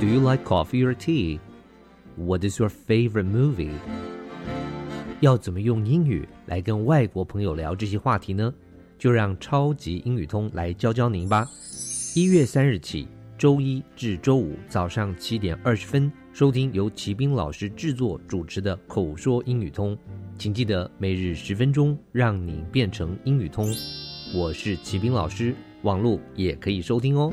Do you like coffee or tea? What is your favorite movie? 要怎么用英语来跟外国朋友聊这些话题呢？就让超级英语通来教教您吧。一月三日起，周一至周五早上七点二十分，收听由骑兵老师制作主持的《口说英语通》，请记得每日十分钟，让你变成英语通。我是骑兵老师，网络也可以收听哦。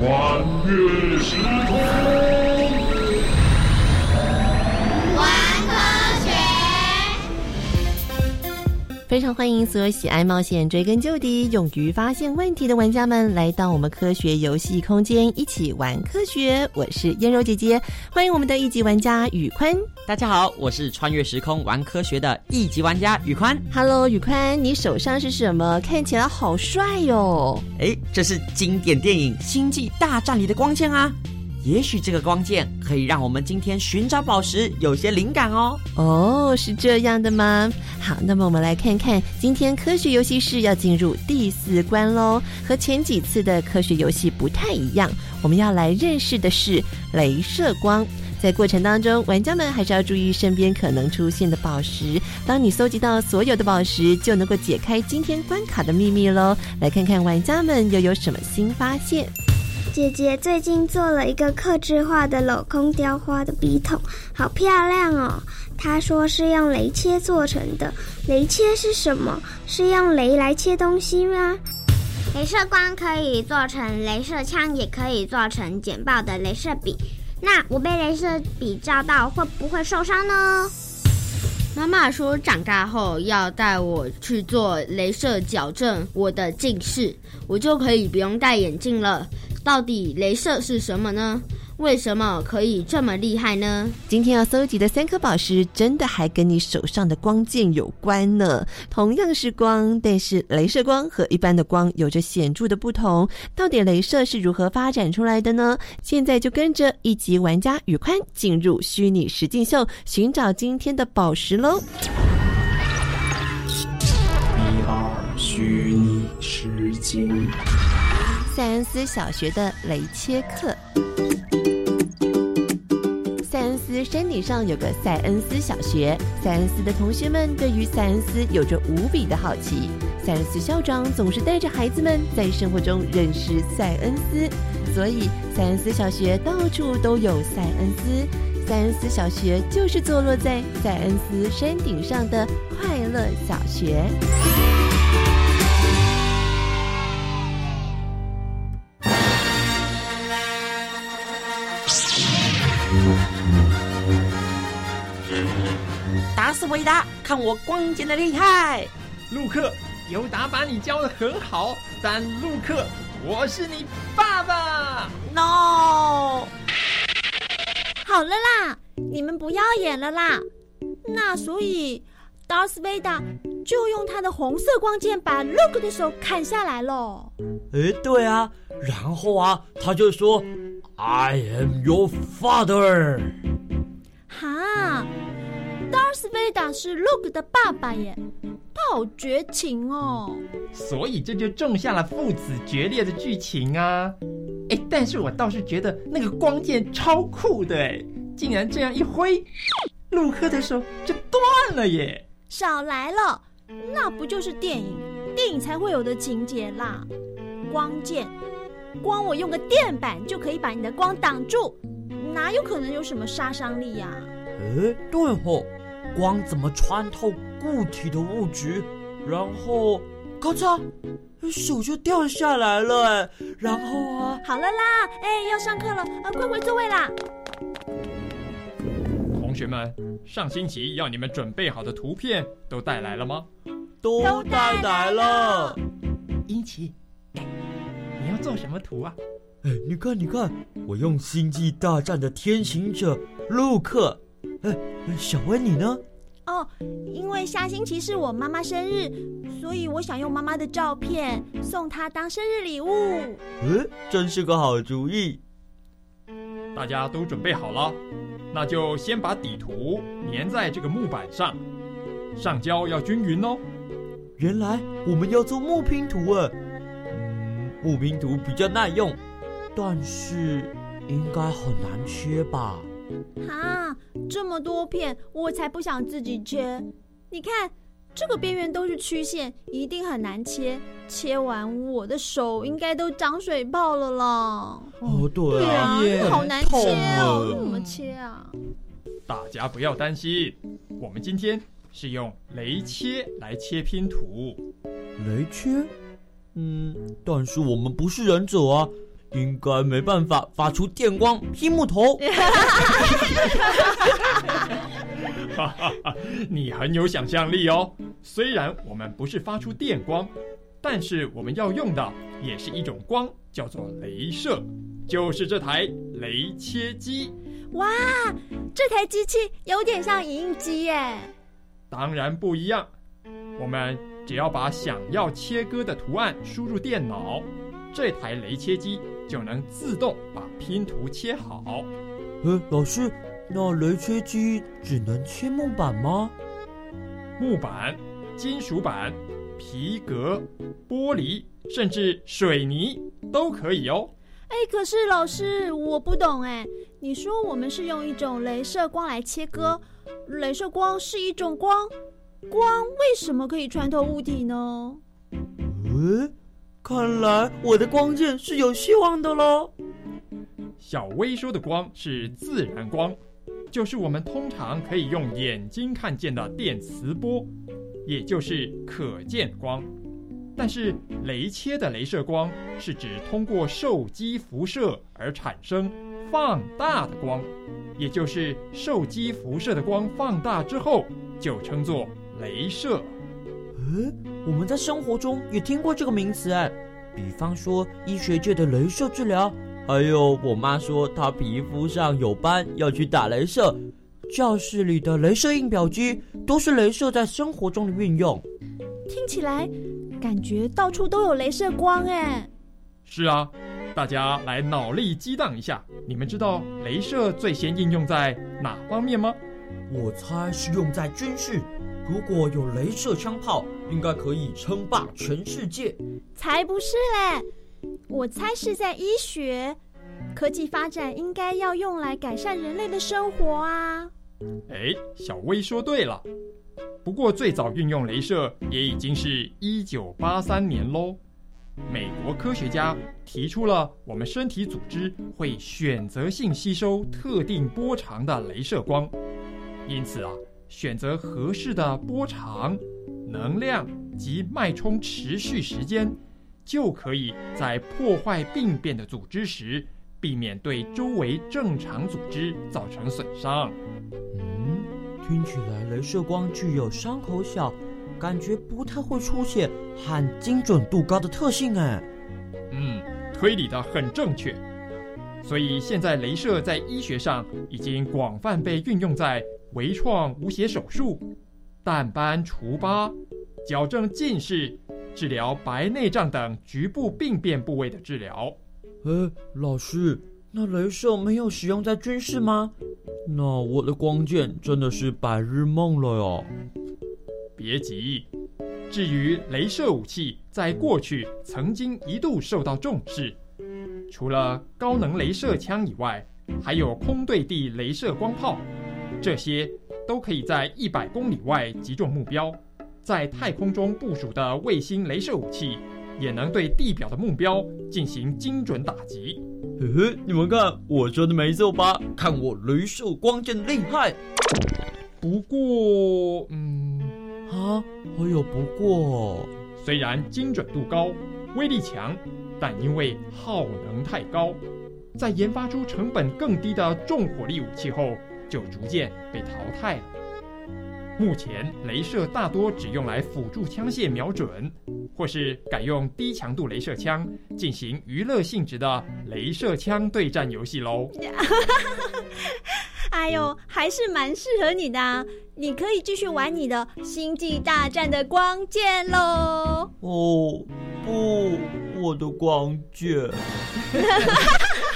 穿越时空。非常欢迎所有喜爱冒险、追根究底、勇于发现问题的玩家们来到我们科学游戏空间一起玩科学。我是燕柔姐姐，欢迎我们的一级玩家宇宽。大家好，我是穿越时空玩科学的一级玩家宇宽。Hello，宇宽，你手上是什么？看起来好帅哟！哎，这是经典电影《星际大战》里的光剑啊。也许这个光剑可以让我们今天寻找宝石有些灵感哦。哦是这样的吗？好那么我们来看看今天科学游戏室要进入第四关喽。和前几次的科学游戏不太一样我们要来认识的是镭射光。在过程当中玩家们还是要注意身边可能出现的宝石当你搜集到所有的宝石就能够解开今天关卡的秘密喽。来看看玩家们又有什么新发现。姐姐最近做了一个刻制化的镂空雕花的笔筒，好漂亮哦。她说是用雷切做成的。雷切是什么？是用雷来切东西吗？镭射光可以做成镭射枪，也可以做成简报的镭射笔。那我被镭射笔照到会不会受伤呢？妈妈说长大后要带我去做镭射矫正，我的近视我就可以不用戴眼镜了。到底镭射是什么呢？为什么可以这么厉害呢？今天要搜集的三颗宝石，真的还跟你手上的光剑有关呢？同样是光，但是镭射光和一般的光有着显著的不同。到底镭射是如何发展出来的呢？现在就跟着一级玩家宇宽进入虚拟实境秀，寻找今天的宝石喽！一二虚拟实境。塞恩斯小学的雷切克。塞恩斯山顶上有个塞恩斯小学，塞恩斯的同学们对于塞恩斯有着无比的好奇。塞恩斯校长总是带着孩子们在生活中认识塞恩斯，所以塞恩斯小学到处都有塞恩斯。塞恩斯小学就是坐落在塞恩斯山顶上的快乐小学。达斯维达看我光剑的厉害。陆克尤达把你教的很好但陆克我是你爸爸。No 好了啦你们不要演了啦。那所以达斯维达就用他的红色光剑把洛克的手砍下来喽诶对啊然后啊他就说：“I am your father。”哈，，Darth Vader 是 Luke 的爸爸耶，他好绝情哦。所以这就种下了父子决裂的剧情啊！哎，但是我倒是觉得那个光剑超酷的哎，竟然这样一挥，陆克的手就断了耶！少来了，那不就是电影？电影才会有的情节啦。光剑，光我用个电板就可以把你的光挡住，哪有可能有什么杀伤力呀、啊？诶，对吼，光怎么穿透固体的物质，然后咔嚓，手就掉下来了哎，然后啊，好了啦，哎，要上课了，啊，快回座位啦！同学们，上星期要你们准备好的图片都带来了吗？都带来了。英奇，做什么图啊？哎，你看，你看，我用《星际大战》的天行者陆克。哎，小温你呢？哦，因为下星期是我妈妈生日，所以我想用妈妈的照片送她当生日礼物。嗯，真是个好主意。大家都准备好了，那就先把底图粘在这个木板上，上胶要均匀哦。原来我们要做木拼图啊！嗯，木拼图比较耐用，但是应该很难切吧？哈，这么多片，我才不想自己切。你看，这个边缘都是曲线，一定很难切。切完，我的手应该都长水泡了啦。哦，对啊，好难切哦，怎么切啊？大家不要担心，我们今天是用雷切来切拼图。雷切？嗯，但是我们不是忍者啊。应该没办法发出电光劈木头。你很有想象力哦。虽然我们不是发出电光，但是我们要用的也是一种光，叫做镭射，就是这台雷切机。哇，这台机器有点像影印机耶。当然不一样，我们只要把想要切割的图案输入电脑，这台雷切机。就能自动把拼图切好。呃，老师，那雷切机只能切木板吗？木板、金属板、皮革、玻璃，甚至水泥都可以哦。哎，可是老师，我不懂哎。你说我们是用一种镭射光来切割，镭射光是一种光，光为什么可以穿透物体呢？嗯。看来我的光剑是有希望的喽。小薇说的光是自然光，就是我们通常可以用眼睛看见的电磁波，也就是可见光。但是雷切的镭射光是指通过受激辐射而产生放大的光，也就是受激辐射的光放大之后就称作镭射。嗯，我们在生活中也听过这个名词哎，比方说医学界的镭射治疗，还有我妈说她皮肤上有斑要去打镭射，教室里的镭射印表机都是镭射在生活中的运用。听起来感觉到处都有镭射光哎。是啊，大家来脑力激荡一下，你们知道镭射最先应用在哪方面吗？我猜是用在军事。如果有镭射枪炮，应该可以称霸全世界。才不是嘞！我猜是在医学，科技发展应该要用来改善人类的生活啊。哎，小薇说对了。不过最早运用镭射也已经是一九八三年喽。美国科学家提出了我们身体组织会选择性吸收特定波长的镭射光，因此啊。选择合适的波长、能量及脉冲持续时间，就可以在破坏病变的组织时，避免对周围正常组织造成损伤。嗯，听起来镭射光具有伤口小，感觉不太会出血和精准度高的特性哎。嗯，推理的很正确。所以现在镭射在医学上已经广泛被运用在微创无血手术、淡斑除疤、矫正近视、治疗白内障等局部病变部位的治疗。哎，老师，那镭射没有使用在军事吗？那我的光剑真的是白日梦了哟。别急，至于镭射武器，在过去曾经一度受到重视。除了高能镭射枪以外，还有空对地镭射光炮，这些都可以在一百公里外击中目标。在太空中部署的卫星镭射武器，也能对地表的目标进行精准打击。嘿嘿，你们看，我说的没错吧？看我镭射光剑厉害！不过，嗯，啊，还有不过，虽然精准度高，威力强。但因为耗能太高，在研发出成本更低的重火力武器后，就逐渐被淘汰了。目前，镭射大多只用来辅助枪械瞄准，或是改用低强度镭射枪进行娱乐性质的镭射枪对战游戏喽。哎呦，还是蛮适合你的，你可以继续玩你的《星际大战》的光剑喽。哦，不。我的光剑。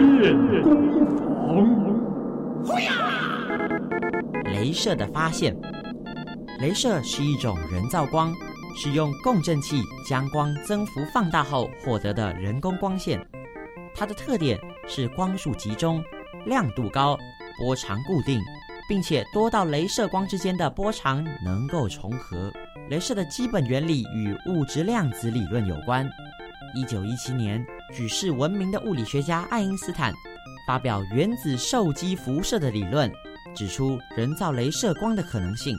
学练功房。镭射的发现。镭射是一种人造光，是用共振器将光增幅放大后获得的人工光线。它的特点是光束集中、亮度高、波长固定，并且多道镭射光之间的波长能够重合。镭射的基本原理与物质量子理论有关。一九一七年，举世闻名的物理学家爱因斯坦发表原子受激辐射的理论，指出人造镭射光的可能性。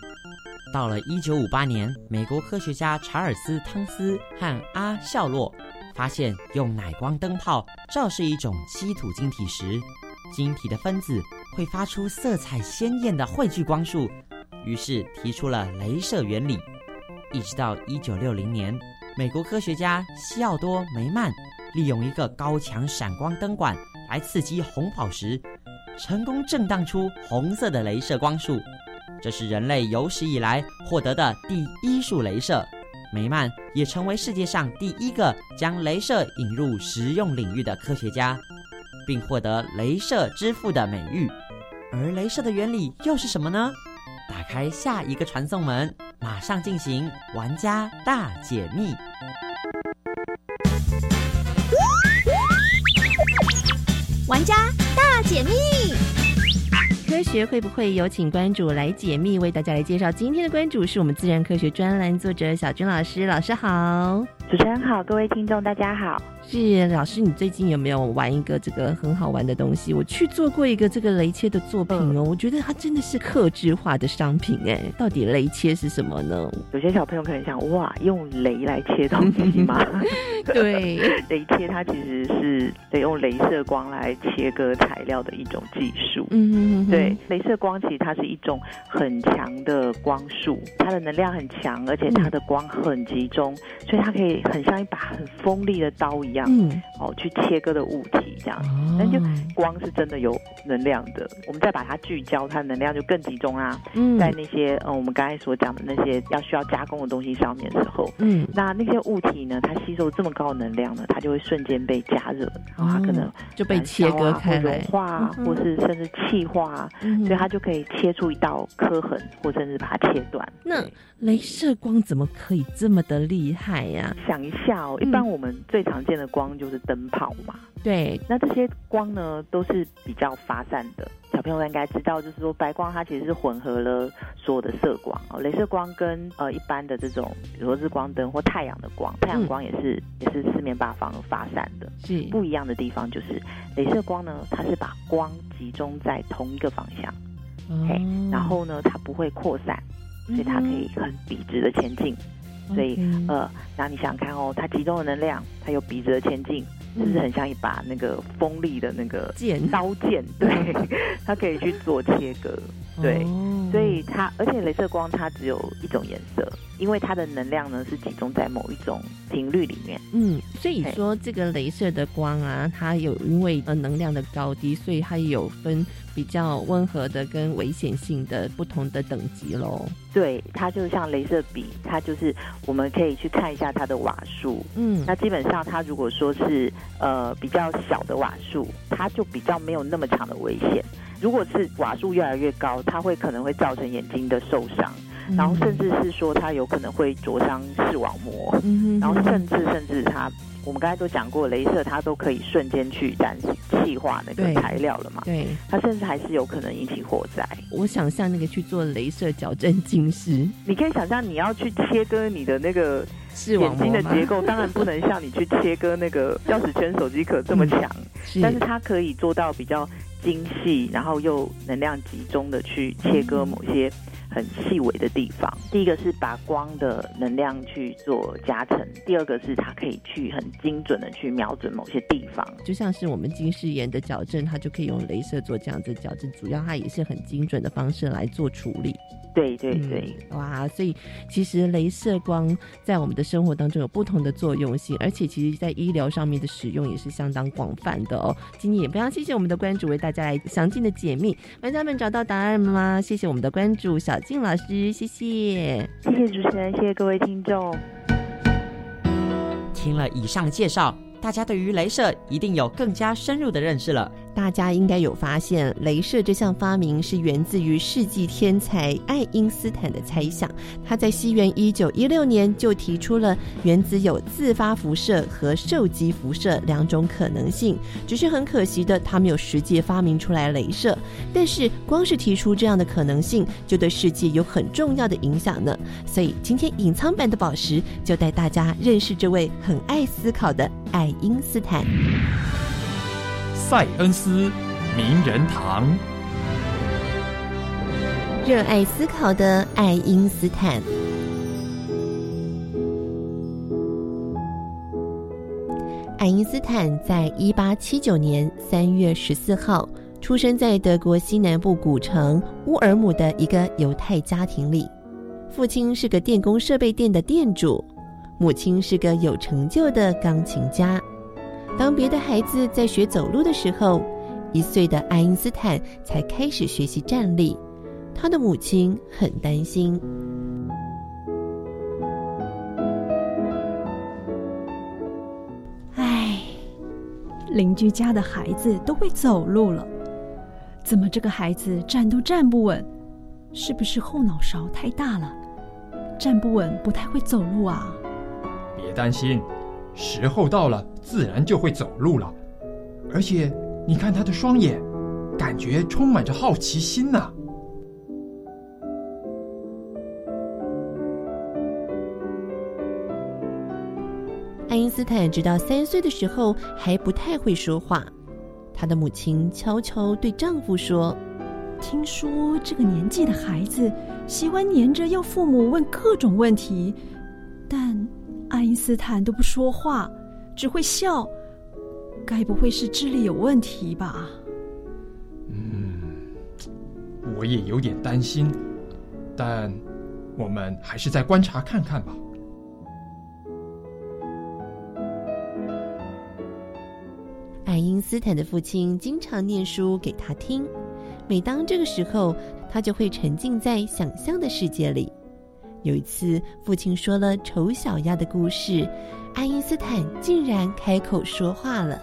到了一九五八年，美国科学家查尔斯·汤斯和阿肖洛。发现用奶光灯泡照射一种稀土晶体时，晶体的分子会发出色彩鲜艳的汇聚光束，于是提出了镭射原理。一直到一九六零年，美国科学家西奥多·梅曼利用一个高强闪光灯管来刺激红宝石，成功震荡出红色的镭射光束。这是人类有史以来获得的第一束镭射。梅曼也成为世界上第一个将镭射引入实用领域的科学家，并获得“镭射之父”的美誉。而镭射的原理又是什么呢？打开下一个传送门，马上进行玩家大解密。玩家大解密。科学会不会有请关主来解密？为大家来介绍今天的关主是我们自然科学专栏作者小军老师。老师好，主持人好，各位听众大家好。是老师，你最近有没有玩一个这个很好玩的东西？我去做过一个这个雷切的作品哦，我觉得它真的是克制化的商品哎。到底雷切是什么呢？有些小朋友可能想，哇，用雷来切东西吗？对，雷切它其实是得用镭射光来切割材料的一种技术。嗯，对，镭射光其实它是一种很强的光束，它的能量很强，而且它的光很集中，所以它可以很像一把很锋利的刀一样。嗯，哦，去切割的物体这样，那就光是真的有能量的。我们再把它聚焦，它的能量就更集中啊。嗯，在那些嗯我们刚才所讲的那些要需要加工的东西上面的时候，嗯，那那些物体呢，它吸收这么高的能量呢，它就会瞬间被加热，然后它可能就被切割开融化，或是甚至气化，所以它就可以切出一道刻痕，或甚至把它切断。那镭射光怎么可以这么的厉害呀？想一下哦，一般我们最常见的光就是灯泡嘛。对，那这些光呢都是比较发散的。小朋友应该知道，就是说白光它其实是混合了所有的色光哦。镭射光跟呃一般的这种，比如说日光灯或太阳的光，太阳光也是也是四面八方发散的。是不一样的地方就是，镭射光呢，它是把光集中在同一个方向，嘿，然后呢它不会扩散。所以它可以很笔直的前进，所以呃，那你想想看哦，它集中的能量，它有笔直的前进。是不是很像一把那个锋利的那个剑刀剑？对，它可以去做切割。对，所以它而且镭射光它只有一种颜色，因为它的能量呢是集中在某一种频率里面。嗯，所以说这个镭射的光啊，它有因为呃能量的高低，所以它有分比较温和的跟危险性的不同的等级喽。对，它就像镭射笔，它就是我们可以去看一下它的瓦数。嗯，那基本上它如果说是呃比较小的瓦数，它就比较没有那么强的危险。如果是瓦数越来越高，它会可能会造成眼睛的受伤，然后甚至是说它有可能会灼伤视网膜，然后甚至甚至它，我们刚才都讲过，镭射它都可以瞬间去燃气化那个材料了嘛？对，它甚至还是有可能引起火灾。我想象那个去做镭射矫正近视，你可以想象你要去切割你的那个眼睛的结构，当然不能像你去切割那个钥匙圈、手机壳这么强，但是它可以做到比较。精细，然后又能量集中的去切割某些很细微的地方。第一个是把光的能量去做加成，第二个是它可以去很精准的去瞄准某些地方。就像是我们近视眼的矫正，它就可以用镭射做这样子矫正，主要它也是很精准的方式来做处理。对对对，哇！所以其实镭射光在我们的生活当中有不同的作用性，而且其实在医疗上面的使用也是相当广泛的哦。今天也非常谢谢我们的关主为大家来详尽的解密，玩家们找到答案了吗？谢谢我们的关注小静老师，谢谢，谢谢主持人，谢谢各位听众。听了以上介绍。大家对于镭射一定有更加深入的认识了。大家应该有发现，镭射这项发明是源自于世纪天才爱因斯坦的猜想。他在西元一九一六年就提出了原子有自发辐射和受激辐射两种可能性。只是很可惜的，他没有实际发明出来镭射。但是光是提出这样的可能性，就对世界有很重要的影响呢。所以今天隐藏版的宝石就带大家认识这位很爱思考的爱。爱因斯坦，塞恩斯名人堂，热爱思考的爱因斯坦。爱因斯坦在一八七九年三月十四号出生在德国西南部古城乌尔姆的一个犹太家庭里，父亲是个电工设备店的店主。母亲是个有成就的钢琴家。当别的孩子在学走路的时候，一岁的爱因斯坦才开始学习站立。他的母亲很担心。唉，邻居家的孩子都会走路了，怎么这个孩子站都站不稳？是不是后脑勺太大了，站不稳，不太会走路啊？别担心，时候到了，自然就会走路了。而且，你看他的双眼，感觉充满着好奇心呢。爱因斯坦直到三岁的时候还不太会说话，他的母亲悄悄对丈夫说：“听说这个年纪的孩子喜欢黏着要父母问各种问题，但……”爱因斯坦都不说话，只会笑，该不会是智力有问题吧？嗯，我也有点担心，但我们还是再观察看看吧。爱因斯坦的父亲经常念书给他听，每当这个时候，他就会沉浸在想象的世界里。有一次，父亲说了丑小鸭的故事，爱因斯坦竟然开口说话了。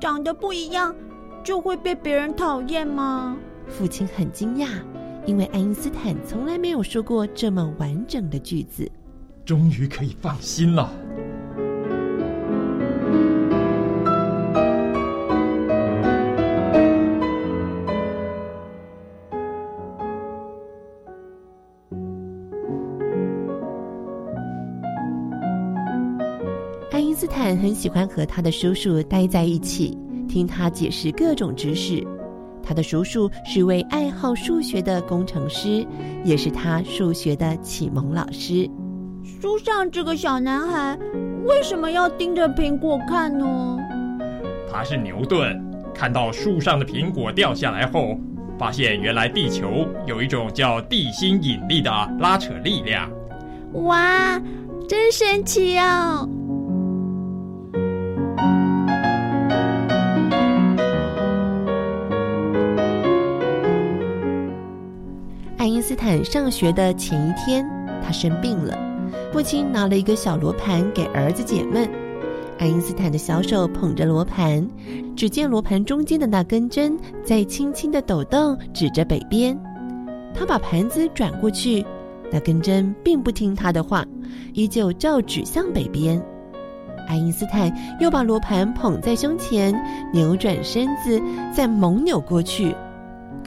长得不一样，就会被别人讨厌吗？父亲很惊讶，因为爱因斯坦从来没有说过这么完整的句子。终于可以放心了。很喜欢和他的叔叔待在一起，听他解释各种知识。他的叔叔是位爱好数学的工程师，也是他数学的启蒙老师。书上这个小男孩为什么要盯着苹果看呢？他是牛顿，看到树上的苹果掉下来后，发现原来地球有一种叫地心引力的拉扯力量。哇，真神奇哦！坦上学的前一天，他生病了。父亲拿了一个小罗盘给儿子解闷。爱因斯坦的小手捧着罗盘，只见罗盘中间的那根针在轻轻的抖动，指着北边。他把盘子转过去，那根针并不听他的话，依旧照指向北边。爱因斯坦又把罗盘捧在胸前，扭转身子，再猛扭过去。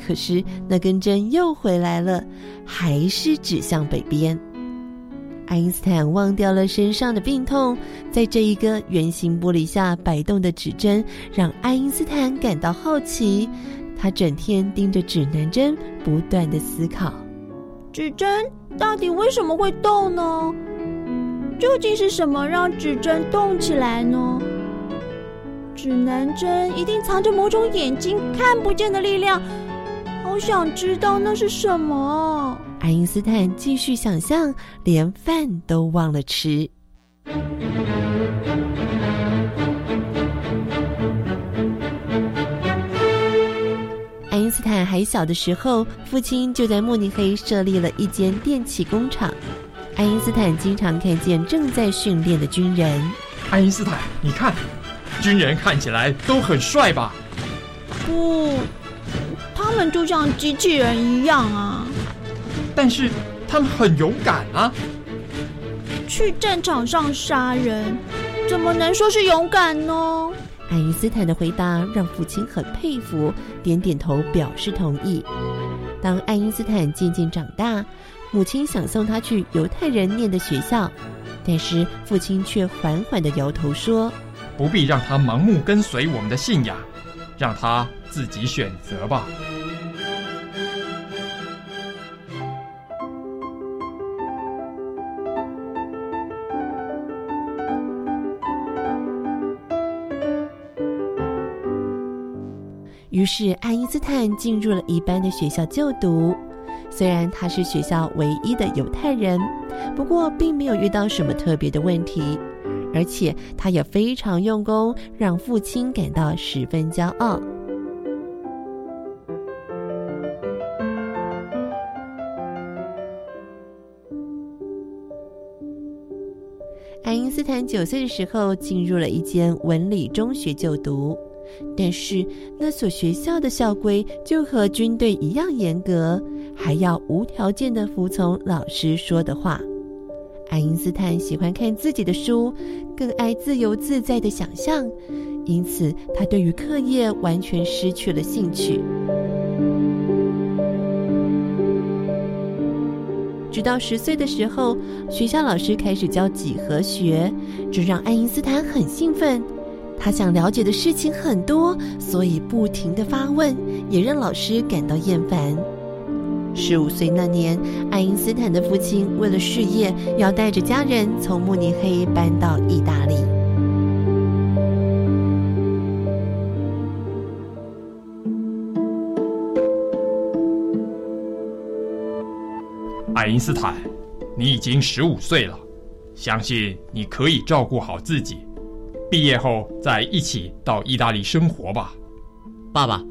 可是那根针又回来了，还是指向北边。爱因斯坦忘掉了身上的病痛，在这一个圆形玻璃下摆动的指针，让爱因斯坦感到好奇。他整天盯着指南针，不断的思考：指针到底为什么会动呢？究竟是什么让指针动起来呢？指南针一定藏着某种眼睛看不见的力量。好想知道那是什么。爱因斯坦继续想象，连饭都忘了吃。爱因斯坦还小的时候，父亲就在慕尼黑设立了一间电器工厂。爱因斯坦经常看见正在训练的军人。爱因斯坦，你看，军人看起来都很帅吧？不。他们就像机器人一样啊，但是他们很勇敢啊！去战场上杀人，怎么能说是勇敢呢？爱因斯坦的回答让父亲很佩服，点点头表示同意。当爱因斯坦渐渐长大，母亲想送他去犹太人念的学校，但是父亲却缓缓的摇头说：“不必让他盲目跟随我们的信仰。”让他自己选择吧。于是，爱因斯坦进入了一般的学校就读。虽然他是学校唯一的犹太人，不过并没有遇到什么特别的问题。而且他也非常用功，让父亲感到十分骄傲。爱因斯坦九岁的时候进入了一间文理中学就读，但是那所学校的校规就和军队一样严格，还要无条件的服从老师说的话。爱因斯坦喜欢看自己的书，更爱自由自在的想象，因此他对于课业完全失去了兴趣。直到十岁的时候，学校老师开始教几何学，这让爱因斯坦很兴奋。他想了解的事情很多，所以不停的发问，也让老师感到厌烦。十五岁那年，爱因斯坦的父亲为了事业，要带着家人从慕尼黑搬到意大利。爱因斯坦，你已经十五岁了，相信你可以照顾好自己。毕业后再一起到意大利生活吧。爸爸，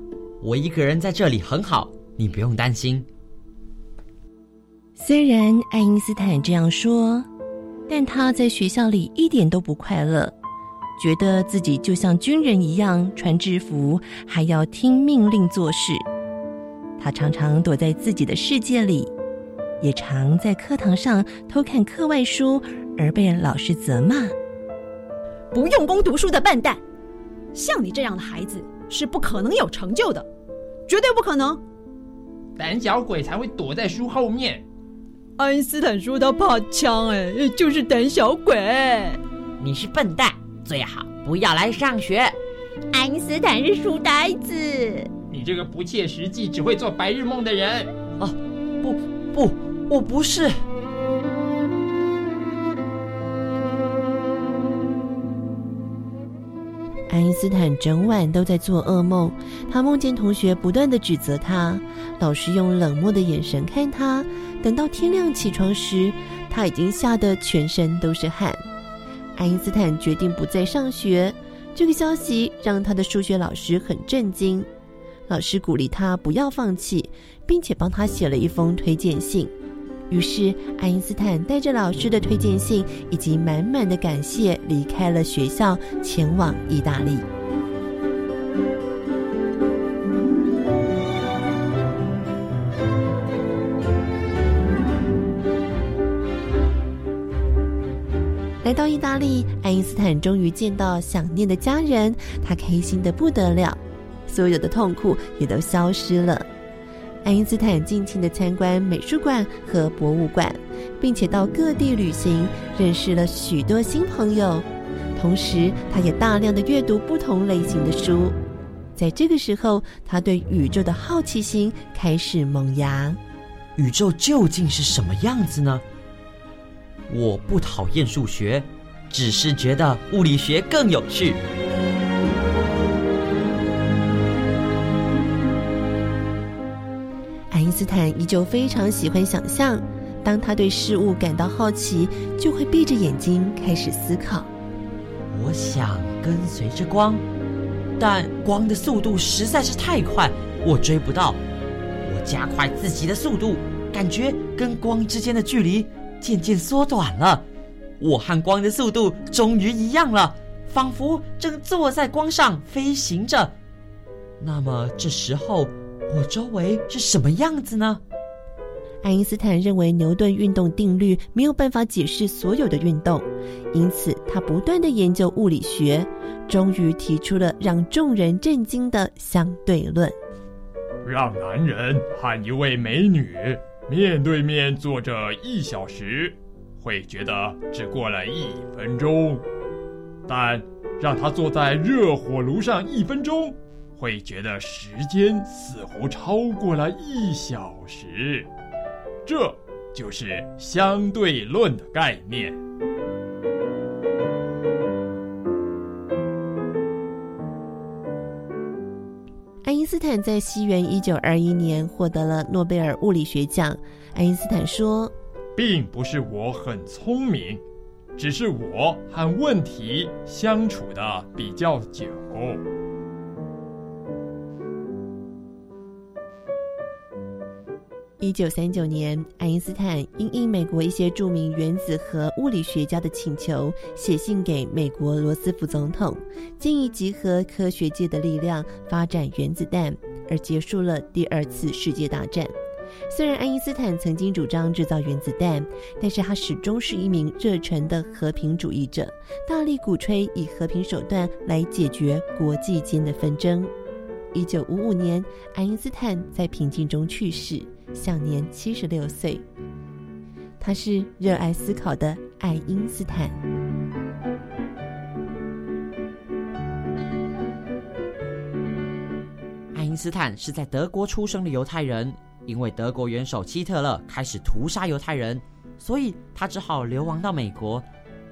我一个人在这里很好，你不用担心。虽然爱因斯坦这样说，但他在学校里一点都不快乐，觉得自己就像军人一样穿制服，还要听命令做事。他常常躲在自己的世界里，也常在课堂上偷看课外书，而被老师责骂：“不用功读书的笨蛋！像你这样的孩子是不可能有成就的，绝对不可能！胆小鬼才会躲在书后面。”爱因斯坦说他怕枪，哎，就是胆小鬼。你是笨蛋，最好不要来上学。爱因斯坦是书呆子。你这个不切实际、只会做白日梦的人。啊，不不，我不是。爱因斯坦整晚都在做噩梦，他梦见同学不断的指责他，老师用冷漠的眼神看他。等到天亮起床时，他已经吓得全身都是汗。爱因斯坦决定不再上学，这个消息让他的数学老师很震惊。老师鼓励他不要放弃，并且帮他写了一封推荐信。于是，爱因斯坦带着老师的推荐信以及满满的感谢，离开了学校，前往意大利。来到意大利，爱因斯坦终于见到想念的家人，他开心的不得了，所有的痛苦也都消失了。爱因斯坦尽情的参观美术馆和博物馆，并且到各地旅行，认识了许多新朋友。同时，他也大量的阅读不同类型的书。在这个时候，他对宇宙的好奇心开始萌芽。宇宙究竟是什么样子呢？我不讨厌数学，只是觉得物理学更有趣。斯坦依旧非常喜欢想象，当他对事物感到好奇，就会闭着眼睛开始思考。我想跟随着光，但光的速度实在是太快，我追不到。我加快自己的速度，感觉跟光之间的距离渐渐缩短了。我和光的速度终于一样了，仿佛正坐在光上飞行着。那么这时候。我周围是什么样子呢？爱因斯坦认为牛顿运动定律没有办法解释所有的运动，因此他不断的研究物理学，终于提出了让众人震惊的相对论：让男人和一位美女面对面坐着一小时，会觉得只过了一分钟；但让他坐在热火炉上一分钟。会觉得时间似乎超过了一小时，这就是相对论的概念。爱因斯坦在西元一九二一年获得了诺贝尔物理学奖。爱因斯坦说：“并不是我很聪明，只是我和问题相处的比较久。”一九三九年，爱因斯坦因应美国一些著名原子核物理学家的请求，写信给美国罗斯福总统，建议集合科学界的力量发展原子弹，而结束了第二次世界大战。虽然爱因斯坦曾经主张制造原子弹，但是他始终是一名热忱的和平主义者，大力鼓吹以和平手段来解决国际间的纷争。一九五五年，爱因斯坦在平静中去世。享年七十六岁。他是热爱思考的爱因斯坦。爱因斯坦是在德国出生的犹太人，因为德国元首希特勒开始屠杀犹太人，所以他只好流亡到美国。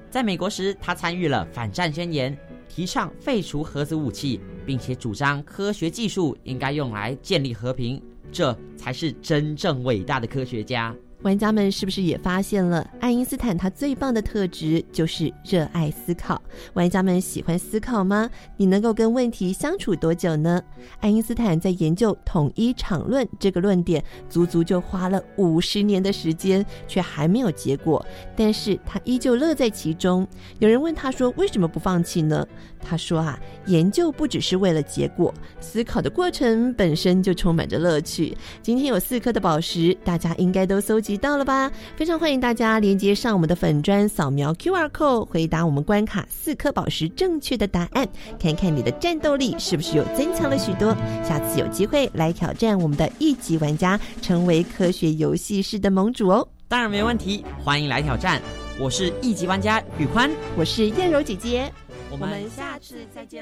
在美国时，他参与了反战宣言，提倡废除核子武器，并且主张科学技术应该用来建立和平。这才是真正伟大的科学家。玩家们是不是也发现了爱因斯坦他最棒的特质就是热爱思考？玩家们喜欢思考吗？你能够跟问题相处多久呢？爱因斯坦在研究统一场论这个论点，足足就花了五十年的时间，却还没有结果。但是他依旧乐在其中。有人问他说：“为什么不放弃呢？”他说：“啊，研究不只是为了结果，思考的过程本身就充满着乐趣。”今天有四颗的宝石，大家应该都搜集。到了吧？非常欢迎大家连接上我们的粉砖，扫描 Q R code，回答我们关卡四颗宝石正确的答案，看看你的战斗力是不是又增强了许多。下次有机会来挑战我们的一级玩家，成为科学游戏室的盟主哦！当然没问题，欢迎来挑战。我是一级玩家宇宽，我是燕柔姐姐，我们下次再见。